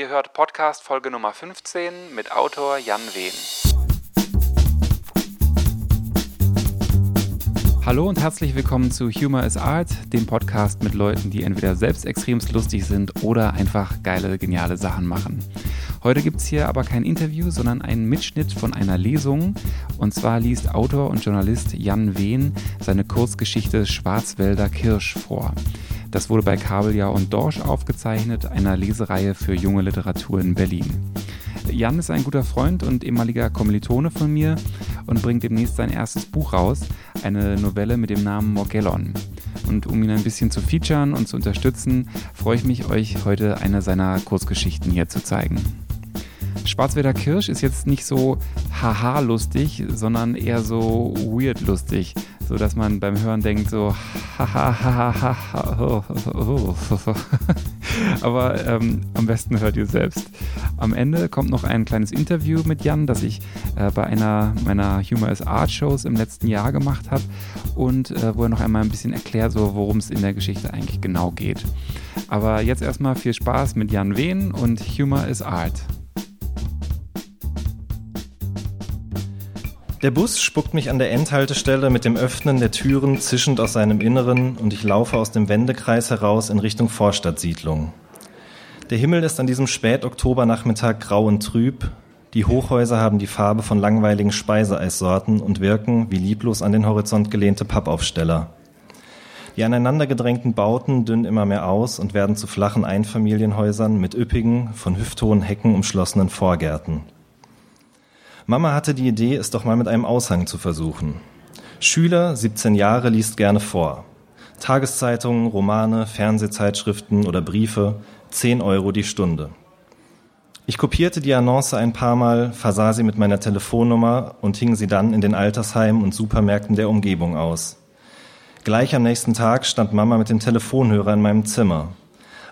Ihr hört Podcast Folge Nummer 15 mit Autor Jan Wehn. Hallo und herzlich willkommen zu Humor is Art, dem Podcast mit Leuten, die entweder selbst extremst lustig sind oder einfach geile, geniale Sachen machen. Heute gibt es hier aber kein Interview, sondern einen Mitschnitt von einer Lesung. Und zwar liest Autor und Journalist Jan Wehn seine Kurzgeschichte Schwarzwälder Kirsch vor. Das wurde bei Kabeljau und Dorsch aufgezeichnet, einer Lesereihe für junge Literatur in Berlin. Jan ist ein guter Freund und ehemaliger Kommilitone von mir und bringt demnächst sein erstes Buch raus, eine Novelle mit dem Namen Morgellon. Und um ihn ein bisschen zu featuren und zu unterstützen, freue ich mich, euch heute eine seiner Kurzgeschichten hier zu zeigen. Schwarzwälder Kirsch ist jetzt nicht so haha lustig, sondern eher so weird lustig so dass man beim Hören denkt so aber ähm, am besten hört ihr selbst. Am Ende kommt noch ein kleines Interview mit Jan, das ich äh, bei einer meiner Humor is Art Shows im letzten Jahr gemacht habe und äh, wo er noch einmal ein bisschen erklärt, so worum es in der Geschichte eigentlich genau geht. Aber jetzt erstmal viel Spaß mit Jan Wehn und Humor is Art. Der Bus spuckt mich an der Endhaltestelle mit dem Öffnen der Türen zischend aus seinem Inneren und ich laufe aus dem Wendekreis heraus in Richtung Vorstadtsiedlung. Der Himmel ist an diesem Spätoktobernachmittag grau und trüb. Die Hochhäuser haben die Farbe von langweiligen Speiseeissorten und wirken wie lieblos an den Horizont gelehnte Pappaufsteller. Die aneinandergedrängten Bauten dünnen immer mehr aus und werden zu flachen Einfamilienhäusern mit üppigen, von hüfthohen Hecken umschlossenen Vorgärten. Mama hatte die Idee, es doch mal mit einem Aushang zu versuchen. Schüler, 17 Jahre, liest gerne vor. Tageszeitungen, Romane, Fernsehzeitschriften oder Briefe, 10 Euro die Stunde. Ich kopierte die Annonce ein paar Mal, versah sie mit meiner Telefonnummer und hing sie dann in den Altersheimen und Supermärkten der Umgebung aus. Gleich am nächsten Tag stand Mama mit dem Telefonhörer in meinem Zimmer.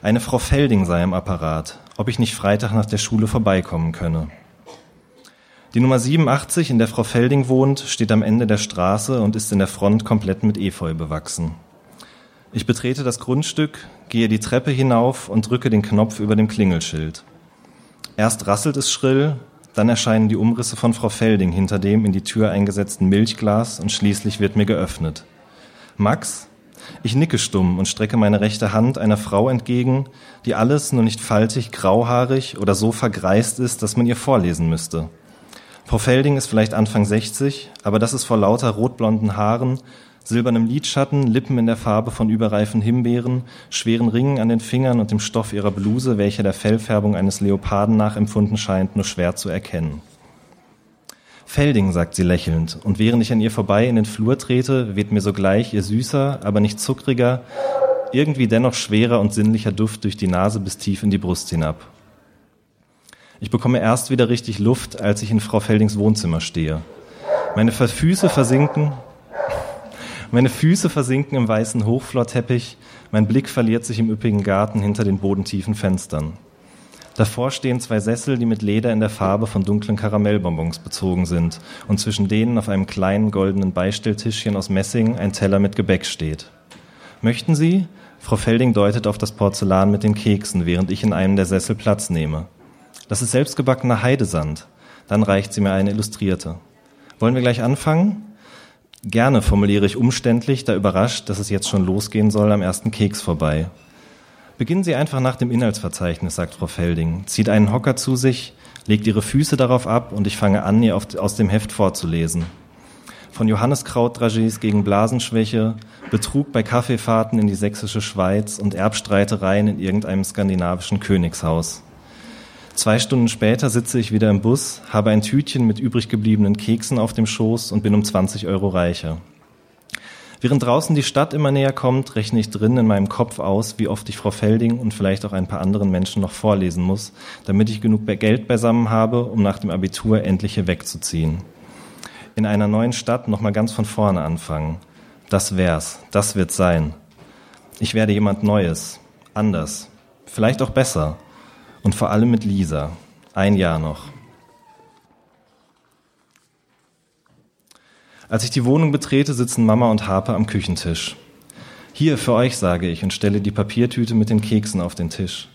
Eine Frau Felding sei am Apparat, ob ich nicht Freitag nach der Schule vorbeikommen könne. Die Nummer 87, in der Frau Felding wohnt, steht am Ende der Straße und ist in der Front komplett mit Efeu bewachsen. Ich betrete das Grundstück, gehe die Treppe hinauf und drücke den Knopf über dem Klingelschild. Erst rasselt es schrill, dann erscheinen die Umrisse von Frau Felding hinter dem in die Tür eingesetzten Milchglas und schließlich wird mir geöffnet. Max? Ich nicke stumm und strecke meine rechte Hand einer Frau entgegen, die alles nur nicht faltig, grauhaarig oder so vergreist ist, dass man ihr vorlesen müsste. Frau Felding ist vielleicht Anfang 60, aber das ist vor lauter rotblonden Haaren, silbernem Lidschatten, Lippen in der Farbe von überreifen Himbeeren, schweren Ringen an den Fingern und dem Stoff ihrer Bluse, welcher der Fellfärbung eines Leoparden nachempfunden scheint, nur schwer zu erkennen. Felding, sagt sie lächelnd, und während ich an ihr vorbei in den Flur trete, weht mir sogleich ihr süßer, aber nicht zuckriger, irgendwie dennoch schwerer und sinnlicher Duft durch die Nase bis tief in die Brust hinab. Ich bekomme erst wieder richtig Luft, als ich in Frau Feldings Wohnzimmer stehe. Meine Füße versinken, meine Füße versinken im weißen Hochflorteppich, mein Blick verliert sich im üppigen Garten hinter den bodentiefen Fenstern. Davor stehen zwei Sessel, die mit Leder in der Farbe von dunklen Karamellbonbons bezogen sind und zwischen denen auf einem kleinen goldenen Beistelltischchen aus Messing ein Teller mit Gebäck steht. Möchten Sie? Frau Felding deutet auf das Porzellan mit den Keksen, während ich in einem der Sessel Platz nehme. Das ist selbstgebackener Heidesand. Dann reicht sie mir eine Illustrierte. Wollen wir gleich anfangen? Gerne formuliere ich umständlich, da überrascht, dass es jetzt schon losgehen soll, am ersten Keks vorbei. Beginnen Sie einfach nach dem Inhaltsverzeichnis, sagt Frau Felding, zieht einen Hocker zu sich, legt ihre Füße darauf ab und ich fange an, ihr aus dem Heft vorzulesen. Von Johanneskraut-Dragees gegen Blasenschwäche, Betrug bei Kaffeefahrten in die sächsische Schweiz und Erbstreitereien in irgendeinem skandinavischen Königshaus. Zwei Stunden später sitze ich wieder im Bus, habe ein Tütchen mit übrig gebliebenen Keksen auf dem Schoß und bin um 20 Euro reicher. Während draußen die Stadt immer näher kommt, rechne ich drin in meinem Kopf aus, wie oft ich Frau Felding und vielleicht auch ein paar anderen Menschen noch vorlesen muss, damit ich genug Geld beisammen habe, um nach dem Abitur endlich hier wegzuziehen. In einer neuen Stadt nochmal ganz von vorne anfangen. Das wär's, das wird sein. Ich werde jemand Neues, anders, vielleicht auch besser und vor allem mit Lisa. Ein Jahr noch. Als ich die Wohnung betrete, sitzen Mama und Harper am Küchentisch. Hier für euch, sage ich und stelle die Papiertüte mit den Keksen auf den Tisch.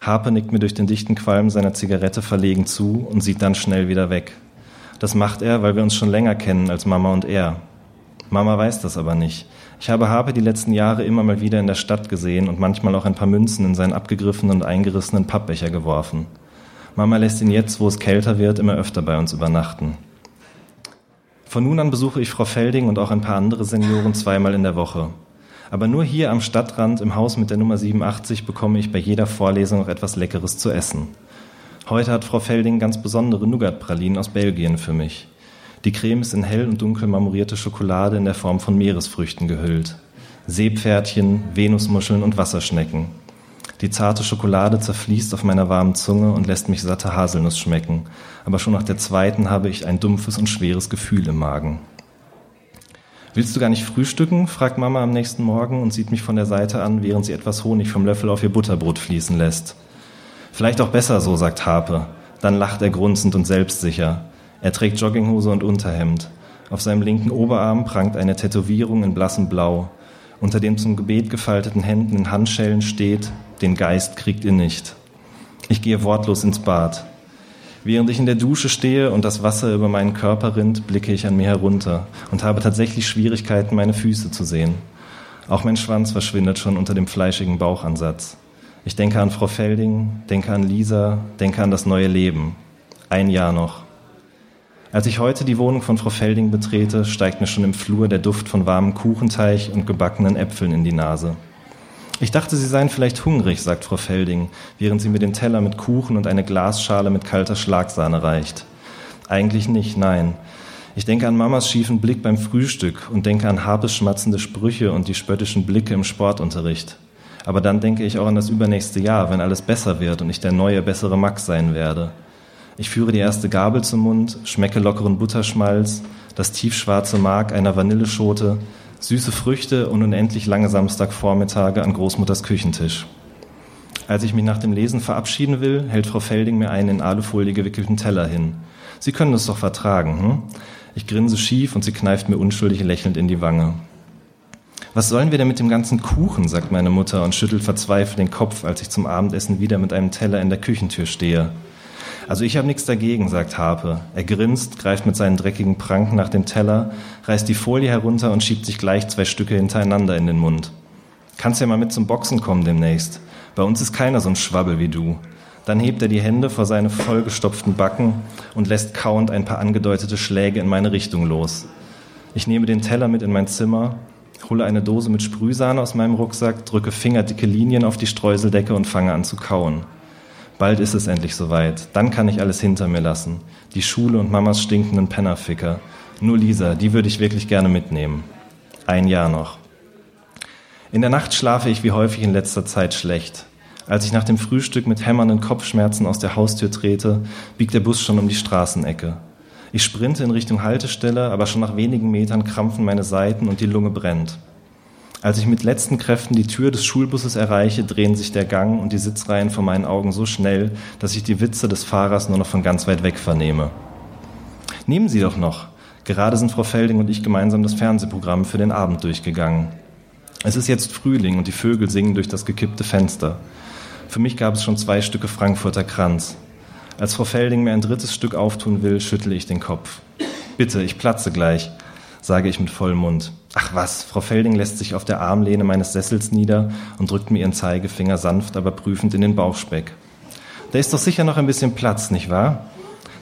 Harpe nickt mir durch den dichten Qualm seiner Zigarette verlegen zu und sieht dann schnell wieder weg. Das macht er, weil wir uns schon länger kennen als Mama und er. Mama weiß das aber nicht. Ich habe Harpe die letzten Jahre immer mal wieder in der Stadt gesehen und manchmal auch ein paar Münzen in seinen abgegriffenen und eingerissenen Pappbecher geworfen. Mama lässt ihn jetzt, wo es kälter wird, immer öfter bei uns übernachten. Von nun an besuche ich Frau Felding und auch ein paar andere Senioren zweimal in der Woche. Aber nur hier am Stadtrand im Haus mit der Nummer 87 bekomme ich bei jeder Vorlesung auch etwas Leckeres zu essen. Heute hat Frau Felding ganz besondere Nougat-Pralinen aus Belgien für mich. Die Creme ist in hell und dunkel marmorierte Schokolade in der Form von Meeresfrüchten gehüllt. Seepferdchen, Venusmuscheln und Wasserschnecken. Die zarte Schokolade zerfließt auf meiner warmen Zunge und lässt mich satte Haselnuss schmecken. Aber schon nach der zweiten habe ich ein dumpfes und schweres Gefühl im Magen. Willst du gar nicht frühstücken? fragt Mama am nächsten Morgen und sieht mich von der Seite an, während sie etwas Honig vom Löffel auf ihr Butterbrot fließen lässt. Vielleicht auch besser so, sagt Harpe. Dann lacht er grunzend und selbstsicher. Er trägt Jogginghose und Unterhemd. Auf seinem linken Oberarm prangt eine Tätowierung in blassem Blau. Unter den zum Gebet gefalteten Händen in Handschellen steht den Geist kriegt ihr nicht. Ich gehe wortlos ins Bad. Während ich in der Dusche stehe und das Wasser über meinen Körper rinnt, blicke ich an mir herunter und habe tatsächlich Schwierigkeiten, meine Füße zu sehen. Auch mein Schwanz verschwindet schon unter dem fleischigen Bauchansatz. Ich denke an Frau Felding, denke an Lisa, denke an das neue Leben. Ein Jahr noch. Als ich heute die Wohnung von Frau Felding betrete, steigt mir schon im Flur der Duft von warmem Kuchenteig und gebackenen Äpfeln in die Nase. Ich dachte, Sie seien vielleicht hungrig, sagt Frau Felding, während sie mir den Teller mit Kuchen und eine Glasschale mit kalter Schlagsahne reicht. Eigentlich nicht, nein. Ich denke an Mamas schiefen Blick beim Frühstück und denke an Harpes schmatzende Sprüche und die spöttischen Blicke im Sportunterricht. Aber dann denke ich auch an das übernächste Jahr, wenn alles besser wird und ich der neue, bessere Max sein werde. Ich führe die erste Gabel zum Mund, schmecke lockeren Butterschmalz, das tiefschwarze Mark einer Vanilleschote, süße Früchte und unendlich lange Samstagvormittage an Großmutters Küchentisch. Als ich mich nach dem Lesen verabschieden will, hält Frau Felding mir einen in Alufolie gewickelten Teller hin. Sie können es doch vertragen, hm? Ich grinse schief und sie kneift mir unschuldig lächelnd in die Wange. Was sollen wir denn mit dem ganzen Kuchen, sagt meine Mutter und schüttelt verzweifelt den Kopf, als ich zum Abendessen wieder mit einem Teller in der Küchentür stehe. Also ich habe nichts dagegen, sagt Harpe. Er grinst, greift mit seinen dreckigen Pranken nach dem Teller, reißt die Folie herunter und schiebt sich gleich zwei Stücke hintereinander in den Mund. Kannst ja mal mit zum Boxen kommen demnächst. Bei uns ist keiner so ein Schwabbel wie du. Dann hebt er die Hände vor seine vollgestopften Backen und lässt kauend ein paar angedeutete Schläge in meine Richtung los. Ich nehme den Teller mit in mein Zimmer, hole eine Dose mit Sprühsahne aus meinem Rucksack, drücke fingerdicke Linien auf die Streuseldecke und fange an zu kauen. Bald ist es endlich soweit. Dann kann ich alles hinter mir lassen. Die Schule und Mamas stinkenden Pennerficker. Nur Lisa, die würde ich wirklich gerne mitnehmen. Ein Jahr noch. In der Nacht schlafe ich wie häufig in letzter Zeit schlecht. Als ich nach dem Frühstück mit hämmernden Kopfschmerzen aus der Haustür trete, biegt der Bus schon um die Straßenecke. Ich sprinte in Richtung Haltestelle, aber schon nach wenigen Metern krampfen meine Seiten und die Lunge brennt. Als ich mit letzten Kräften die Tür des Schulbusses erreiche, drehen sich der Gang und die Sitzreihen vor meinen Augen so schnell, dass ich die Witze des Fahrers nur noch von ganz weit weg vernehme. Nehmen Sie doch noch. Gerade sind Frau Felding und ich gemeinsam das Fernsehprogramm für den Abend durchgegangen. Es ist jetzt Frühling und die Vögel singen durch das gekippte Fenster. Für mich gab es schon zwei Stücke Frankfurter Kranz. Als Frau Felding mir ein drittes Stück auftun will, schüttle ich den Kopf. Bitte, ich platze gleich, sage ich mit vollem Mund. Ach was, Frau Felding lässt sich auf der Armlehne meines Sessels nieder und drückt mir ihren Zeigefinger sanft, aber prüfend in den Bauchspeck. Da ist doch sicher noch ein bisschen Platz, nicht wahr?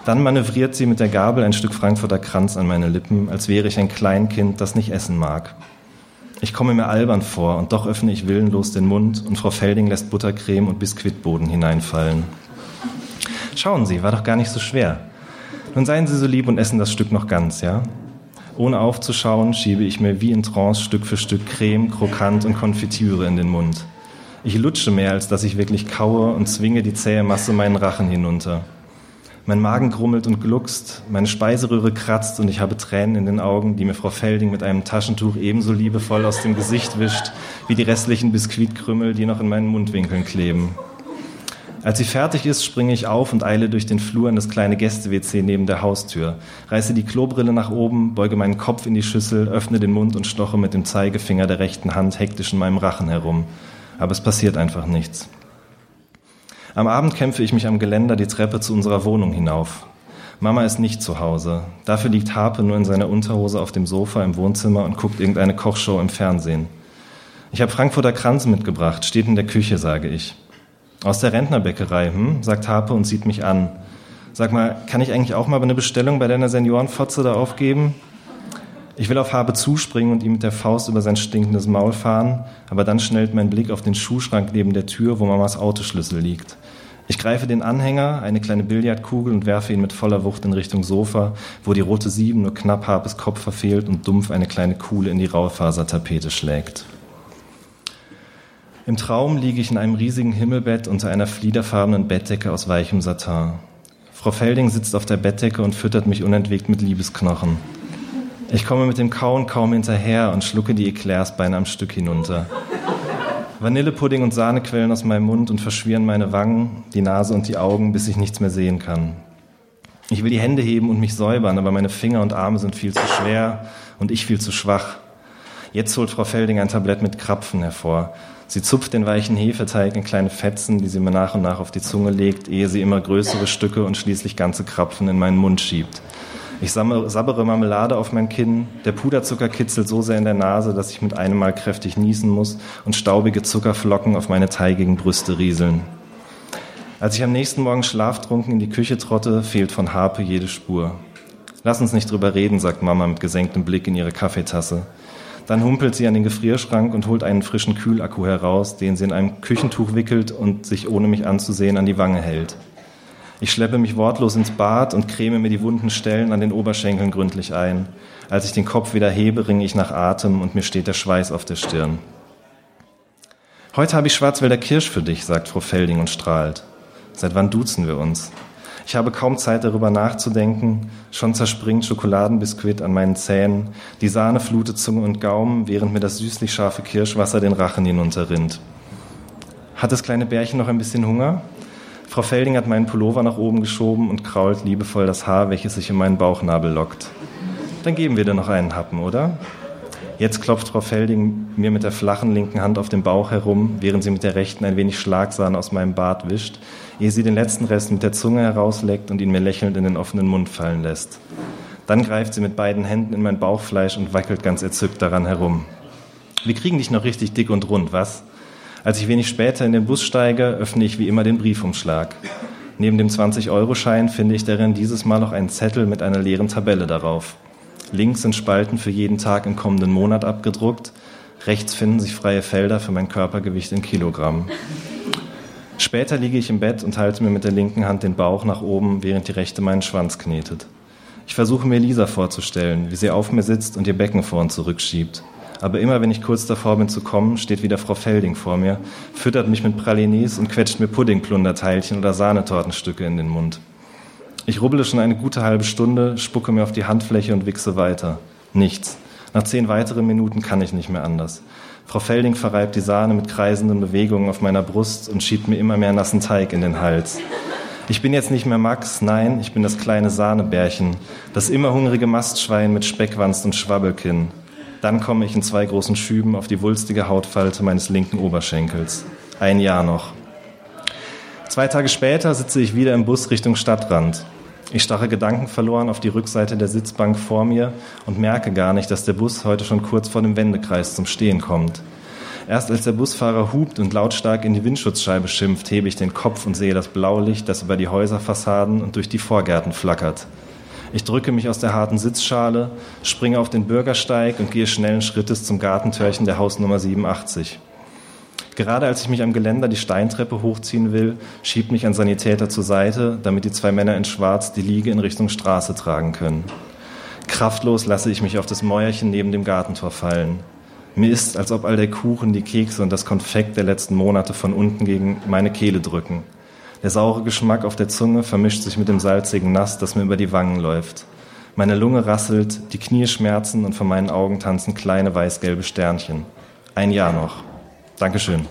Dann manövriert sie mit der Gabel ein Stück Frankfurter Kranz an meine Lippen, als wäre ich ein Kleinkind, das nicht essen mag. Ich komme mir albern vor und doch öffne ich willenlos den Mund und Frau Felding lässt Buttercreme und Biskuitboden hineinfallen. Schauen Sie, war doch gar nicht so schwer. Nun seien Sie so lieb und essen das Stück noch ganz, ja? Ohne aufzuschauen, schiebe ich mir wie in Trance Stück für Stück Creme, Krokant und Konfitüre in den Mund. Ich lutsche mehr, als dass ich wirklich kaue und zwinge die zähe Masse meinen Rachen hinunter. Mein Magen grummelt und gluckst, meine Speiseröhre kratzt und ich habe Tränen in den Augen, die mir Frau Felding mit einem Taschentuch ebenso liebevoll aus dem Gesicht wischt, wie die restlichen Biskuitkrümmel, die noch in meinen Mundwinkeln kleben. Als sie fertig ist, springe ich auf und eile durch den Flur in das kleine Gäste-WC neben der Haustür, reiße die Klobrille nach oben, beuge meinen Kopf in die Schüssel, öffne den Mund und stoche mit dem Zeigefinger der rechten Hand hektisch in meinem Rachen herum. Aber es passiert einfach nichts. Am Abend kämpfe ich mich am Geländer die Treppe zu unserer Wohnung hinauf. Mama ist nicht zu Hause. Dafür liegt Harpe nur in seiner Unterhose auf dem Sofa im Wohnzimmer und guckt irgendeine Kochshow im Fernsehen. Ich habe Frankfurter Kranz mitgebracht, steht in der Küche, sage ich. Aus der Rentnerbäckerei, hm? sagt Harpe und sieht mich an. Sag mal, kann ich eigentlich auch mal eine Bestellung bei deiner Seniorenfotze da aufgeben? Ich will auf Harpe zuspringen und ihm mit der Faust über sein stinkendes Maul fahren, aber dann schnellt mein Blick auf den Schuhschrank neben der Tür, wo Mamas Autoschlüssel liegt. Ich greife den Anhänger, eine kleine Billardkugel und werfe ihn mit voller Wucht in Richtung Sofa, wo die rote Sieben nur knapp Harpes Kopf verfehlt und dumpf eine kleine Kuhle in die Raufasertapete schlägt. Im Traum liege ich in einem riesigen Himmelbett unter einer fliederfarbenen Bettdecke aus weichem Satin. Frau Felding sitzt auf der Bettdecke und füttert mich unentwegt mit Liebesknochen. Ich komme mit dem Kauen kaum hinterher und schlucke die Eclairs beinahe am Stück hinunter. Vanillepudding und Sahne quellen aus meinem Mund und verschwieren meine Wangen, die Nase und die Augen, bis ich nichts mehr sehen kann. Ich will die Hände heben und mich säubern, aber meine Finger und Arme sind viel zu schwer und ich viel zu schwach. Jetzt holt Frau Felding ein Tablett mit Krapfen hervor. Sie zupft den weichen Hefeteig in kleine Fetzen, die sie mir nach und nach auf die Zunge legt, ehe sie immer größere Stücke und schließlich ganze Krapfen in meinen Mund schiebt. Ich sabbere Marmelade auf mein Kinn, der Puderzucker kitzelt so sehr in der Nase, dass ich mit einem Mal kräftig niesen muss und staubige Zuckerflocken auf meine teigigen Brüste rieseln. Als ich am nächsten Morgen schlaftrunken in die Küche trotte, fehlt von Harpe jede Spur. Lass uns nicht drüber reden, sagt Mama mit gesenktem Blick in ihre Kaffeetasse. Dann humpelt sie an den Gefrierschrank und holt einen frischen Kühlakku heraus, den sie in einem Küchentuch wickelt und sich ohne mich anzusehen an die Wange hält. Ich schleppe mich wortlos ins Bad und creme mir die wunden Stellen an den Oberschenkeln gründlich ein. Als ich den Kopf wieder hebe, ringe ich nach Atem und mir steht der Schweiß auf der Stirn. Heute habe ich Schwarzwälder Kirsch für dich, sagt Frau Felding und strahlt. Seit wann duzen wir uns? Ich habe kaum Zeit darüber nachzudenken. Schon zerspringt Schokoladenbiskuit an meinen Zähnen. Die Sahne flutet Zunge und Gaumen, während mir das süßlich scharfe Kirschwasser den Rachen hinunterrinnt. Hat das kleine Bärchen noch ein bisschen Hunger? Frau Felding hat meinen Pullover nach oben geschoben und krault liebevoll das Haar, welches sich in meinen Bauchnabel lockt. Dann geben wir dir noch einen Happen, oder? Jetzt klopft Frau Felding mir mit der flachen linken Hand auf dem Bauch herum, während sie mit der rechten ein wenig Schlagsahne aus meinem Bart wischt, ehe sie den letzten Rest mit der Zunge herausleckt und ihn mir lächelnd in den offenen Mund fallen lässt. Dann greift sie mit beiden Händen in mein Bauchfleisch und wackelt ganz erzückt daran herum. Wir kriegen dich noch richtig dick und rund, was? Als ich wenig später in den Bus steige, öffne ich wie immer den Briefumschlag. Neben dem 20-Euro-Schein finde ich darin dieses Mal noch einen Zettel mit einer leeren Tabelle darauf. Links sind Spalten für jeden Tag im kommenden Monat abgedruckt. Rechts finden sich freie Felder für mein Körpergewicht in Kilogramm. Später liege ich im Bett und halte mir mit der linken Hand den Bauch nach oben, während die rechte meinen Schwanz knetet. Ich versuche mir Lisa vorzustellen, wie sie auf mir sitzt und ihr Becken vor und zurückschiebt. Aber immer wenn ich kurz davor bin zu kommen, steht wieder Frau Felding vor mir, füttert mich mit Pralines und quetscht mir Puddingplunderteilchen oder Sahnetortenstücke in den Mund. Ich rubbele schon eine gute halbe Stunde, spucke mir auf die Handfläche und wichse weiter. Nichts. Nach zehn weiteren Minuten kann ich nicht mehr anders. Frau Felding verreibt die Sahne mit kreisenden Bewegungen auf meiner Brust und schiebt mir immer mehr nassen Teig in den Hals. Ich bin jetzt nicht mehr Max, nein, ich bin das kleine Sahnebärchen, das immer hungrige Mastschwein mit Speckwanst und Schwabbelkinn. Dann komme ich in zwei großen Schüben auf die wulstige Hautfalte meines linken Oberschenkels. Ein Jahr noch. Zwei Tage später sitze ich wieder im Bus Richtung Stadtrand. Ich starre gedankenverloren auf die Rückseite der Sitzbank vor mir und merke gar nicht, dass der Bus heute schon kurz vor dem Wendekreis zum Stehen kommt. Erst als der Busfahrer hupt und lautstark in die Windschutzscheibe schimpft, hebe ich den Kopf und sehe das Blaulicht, das über die Häuserfassaden und durch die Vorgärten flackert. Ich drücke mich aus der harten Sitzschale, springe auf den Bürgersteig und gehe schnellen Schrittes zum Gartentürchen der Hausnummer 87. Gerade als ich mich am Geländer die Steintreppe hochziehen will, schiebt mich ein Sanitäter zur Seite, damit die zwei Männer in Schwarz die Liege in Richtung Straße tragen können. Kraftlos lasse ich mich auf das Mäuerchen neben dem Gartentor fallen. Mir ist, als ob all der Kuchen, die Kekse und das Konfekt der letzten Monate von unten gegen meine Kehle drücken. Der saure Geschmack auf der Zunge vermischt sich mit dem salzigen Nass, das mir über die Wangen läuft. Meine Lunge rasselt, die Knie schmerzen und vor meinen Augen tanzen kleine weißgelbe Sternchen. Ein Jahr noch. Dankeschön.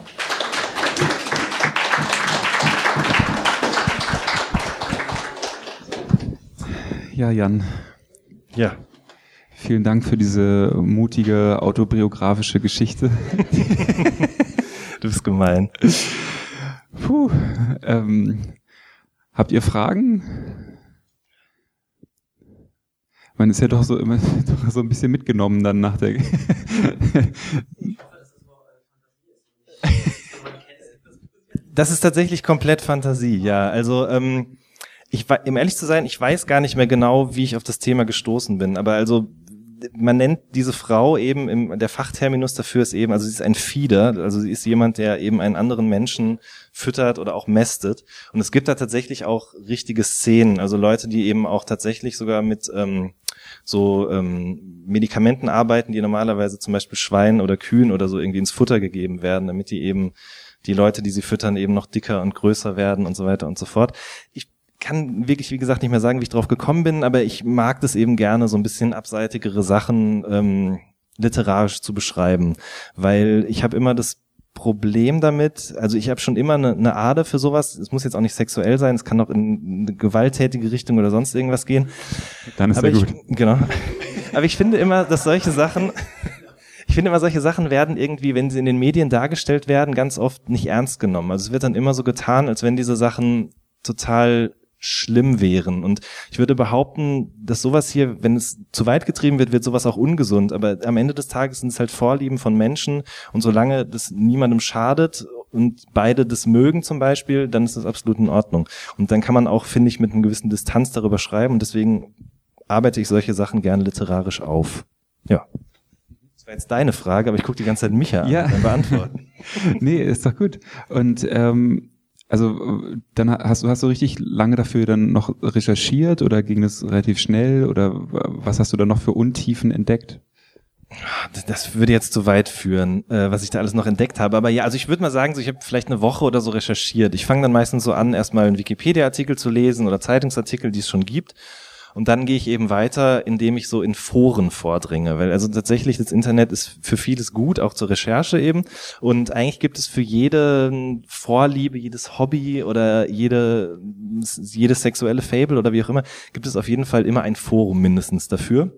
Ja, Jan. Ja. Vielen Dank für diese mutige autobiografische Geschichte. du bist gemein. Puh, ähm, habt ihr Fragen? Man ist ja doch so immer doch so ein bisschen mitgenommen dann nach der. Das ist tatsächlich komplett Fantasie, ja. Also ähm, ich um ehrlich zu sein, ich weiß gar nicht mehr genau, wie ich auf das Thema gestoßen bin. Aber also man nennt diese Frau eben im, der Fachterminus dafür ist eben, also sie ist ein Feeder, also sie ist jemand, der eben einen anderen Menschen füttert oder auch mästet. Und es gibt da tatsächlich auch richtige Szenen, also Leute, die eben auch tatsächlich sogar mit ähm, so ähm, Medikamenten arbeiten, die normalerweise zum Beispiel Schweinen oder Kühen oder so irgendwie ins Futter gegeben werden, damit die eben die Leute, die sie füttern, eben noch dicker und größer werden und so weiter und so fort. Ich kann wirklich, wie gesagt, nicht mehr sagen, wie ich drauf gekommen bin, aber ich mag das eben gerne, so ein bisschen abseitigere Sachen ähm, literarisch zu beschreiben, weil ich habe immer das Problem damit, also ich habe schon immer eine, eine Ader für sowas, es muss jetzt auch nicht sexuell sein, es kann auch in eine gewalttätige Richtung oder sonst irgendwas gehen. Dann ist aber ja ich, gut. Genau. Aber ich finde immer, dass solche Sachen, ich finde immer, solche Sachen werden irgendwie, wenn sie in den Medien dargestellt werden, ganz oft nicht ernst genommen. Also es wird dann immer so getan, als wenn diese Sachen total schlimm wären. Und ich würde behaupten, dass sowas hier, wenn es zu weit getrieben wird, wird sowas auch ungesund. Aber am Ende des Tages sind es halt Vorlieben von Menschen. Und solange das niemandem schadet und beide das mögen zum Beispiel, dann ist das absolut in Ordnung. Und dann kann man auch, finde ich, mit einer gewissen Distanz darüber schreiben. Und deswegen arbeite ich solche Sachen gerne literarisch auf. Ja. Das war jetzt deine Frage, aber ich gucke die ganze Zeit Micha an Ja. beim Beantworten. nee, ist doch gut. Und ähm, also dann hast du hast du richtig lange dafür dann noch recherchiert oder ging das relativ schnell oder was hast du dann noch für Untiefen entdeckt? Das- Das würde jetzt zu weit führen, äh, was ich da alles noch entdeckt habe. Aber ja, also ich würde mal sagen, so ich habe vielleicht eine Woche oder so recherchiert. Ich fange dann meistens so an, erstmal einen Wikipedia-Artikel zu lesen oder Zeitungsartikel, die es schon gibt. Und dann gehe ich eben weiter, indem ich so in Foren vordringe. Weil also tatsächlich das Internet ist für vieles gut, auch zur Recherche eben. Und eigentlich gibt es für jede Vorliebe, jedes Hobby oder jede, jedes sexuelle Fable oder wie auch immer, gibt es auf jeden Fall immer ein Forum mindestens dafür.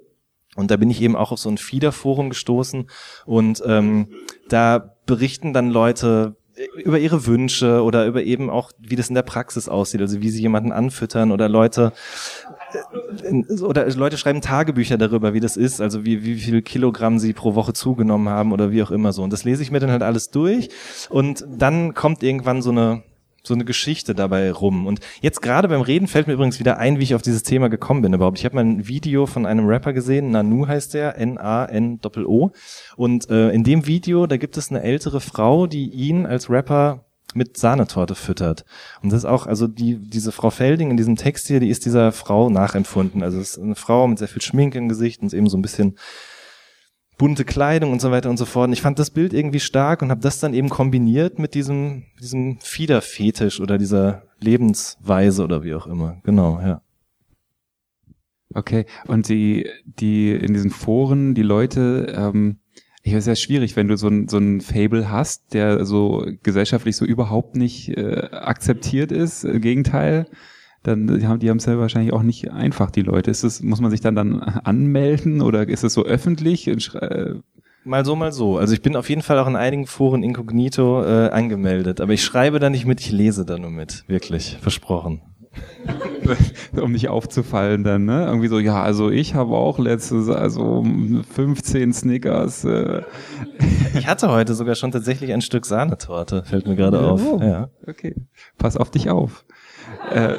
Und da bin ich eben auch auf so ein Fieder-Forum gestoßen und ähm, da berichten dann Leute über ihre Wünsche oder über eben auch, wie das in der Praxis aussieht, also wie sie jemanden anfüttern oder Leute äh, oder Leute schreiben Tagebücher darüber, wie das ist, also wie, wie viel Kilogramm sie pro Woche zugenommen haben oder wie auch immer so. Und das lese ich mir dann halt alles durch und dann kommt irgendwann so eine so eine Geschichte dabei rum. Und jetzt gerade beim Reden fällt mir übrigens wieder ein, wie ich auf dieses Thema gekommen bin überhaupt. Ich habe mal ein Video von einem Rapper gesehen, Nanu heißt der, N-A-N-O-O. Und äh, in dem Video, da gibt es eine ältere Frau, die ihn als Rapper mit Sahnetorte füttert. Und das ist auch, also die, diese Frau Felding in diesem Text hier, die ist dieser Frau nachempfunden. Also es ist eine Frau mit sehr viel Schminke im Gesicht und eben so ein bisschen bunte Kleidung und so weiter und so fort. Und ich fand das Bild irgendwie stark und habe das dann eben kombiniert mit diesem, diesem Fiederfetisch oder dieser Lebensweise oder wie auch immer. Genau, ja. Okay, und die, die in diesen Foren, die Leute, ähm, ich weiß, ja schwierig, wenn du so ein, so ein Fable hast, der so gesellschaftlich so überhaupt nicht äh, akzeptiert ist, im Gegenteil, dann die haben die haben es ja wahrscheinlich auch nicht einfach, die Leute. Ist es, muss man sich dann dann anmelden oder ist es so öffentlich? Äh, Mal so, mal so. Also ich bin auf jeden Fall auch in einigen Foren inkognito äh, angemeldet. Aber ich schreibe da nicht mit, ich lese da nur mit. Wirklich, versprochen. um nicht aufzufallen dann, ne? Irgendwie so, ja, also ich habe auch letztes, also 15 Snickers. Äh, Ich hatte heute sogar schon tatsächlich ein Stück Sahnetorte, fällt mir gerade auf. Oh, Ja. Okay, pass auf dich auf. äh,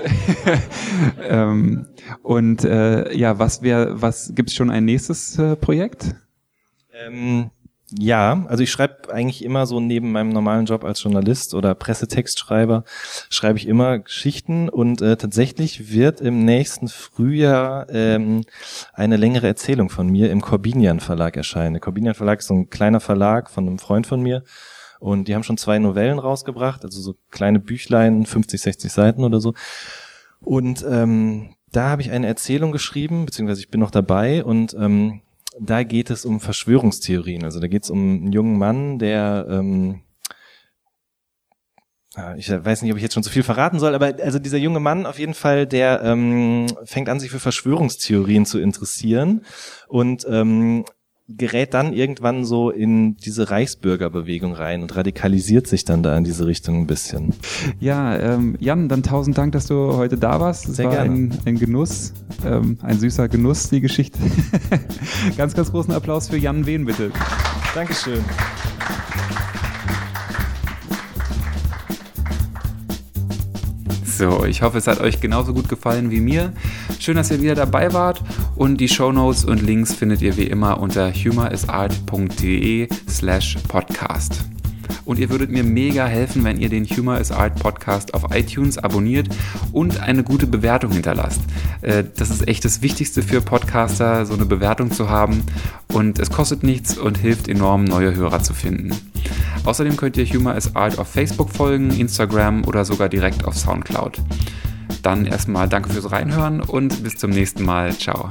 ähm, und äh, ja, was wäre, was gibt's schon ein nächstes äh, Projekt? Ähm, ja, also ich schreibe eigentlich immer so neben meinem normalen Job als Journalist oder Pressetextschreiber, schreibe ich immer Geschichten und äh, tatsächlich wird im nächsten Frühjahr ähm, eine längere Erzählung von mir im Corbinian Verlag erscheinen. Der Corbinian Verlag ist so ein kleiner Verlag von einem Freund von mir und die haben schon zwei Novellen rausgebracht, also so kleine Büchlein, 50, 60 Seiten oder so. Und ähm, da habe ich eine Erzählung geschrieben, beziehungsweise ich bin noch dabei und ähm, da geht es um Verschwörungstheorien. Also da geht es um einen jungen Mann, der ähm, ich weiß nicht, ob ich jetzt schon zu viel verraten soll, aber also dieser junge Mann auf jeden Fall, der ähm, fängt an, sich für Verschwörungstheorien zu interessieren und ähm, gerät dann irgendwann so in diese Reichsbürgerbewegung rein und radikalisiert sich dann da in diese Richtung ein bisschen. Ja, ähm, Jan, dann tausend Dank, dass du heute da warst. Es Sehr war gerne. Ein, ein Genuss, ähm, ein süßer Genuss, die Geschichte. ganz, ganz großen Applaus für Jan Wehn, bitte. Dankeschön. So, ich hoffe, es hat euch genauso gut gefallen wie mir. Schön, dass ihr wieder dabei wart und die Shownotes und Links findet ihr wie immer unter humorisart.de slash podcast. Und ihr würdet mir mega helfen, wenn ihr den Humor is Art Podcast auf iTunes abonniert und eine gute Bewertung hinterlasst. Äh, Das ist echt das Wichtigste für Podcaster, so eine Bewertung zu haben. Und es kostet nichts und hilft enorm, neue Hörer zu finden. Außerdem könnt ihr Humor is Art auf Facebook folgen, Instagram oder sogar direkt auf Soundcloud. Dann erstmal danke fürs Reinhören und bis zum nächsten Mal. Ciao.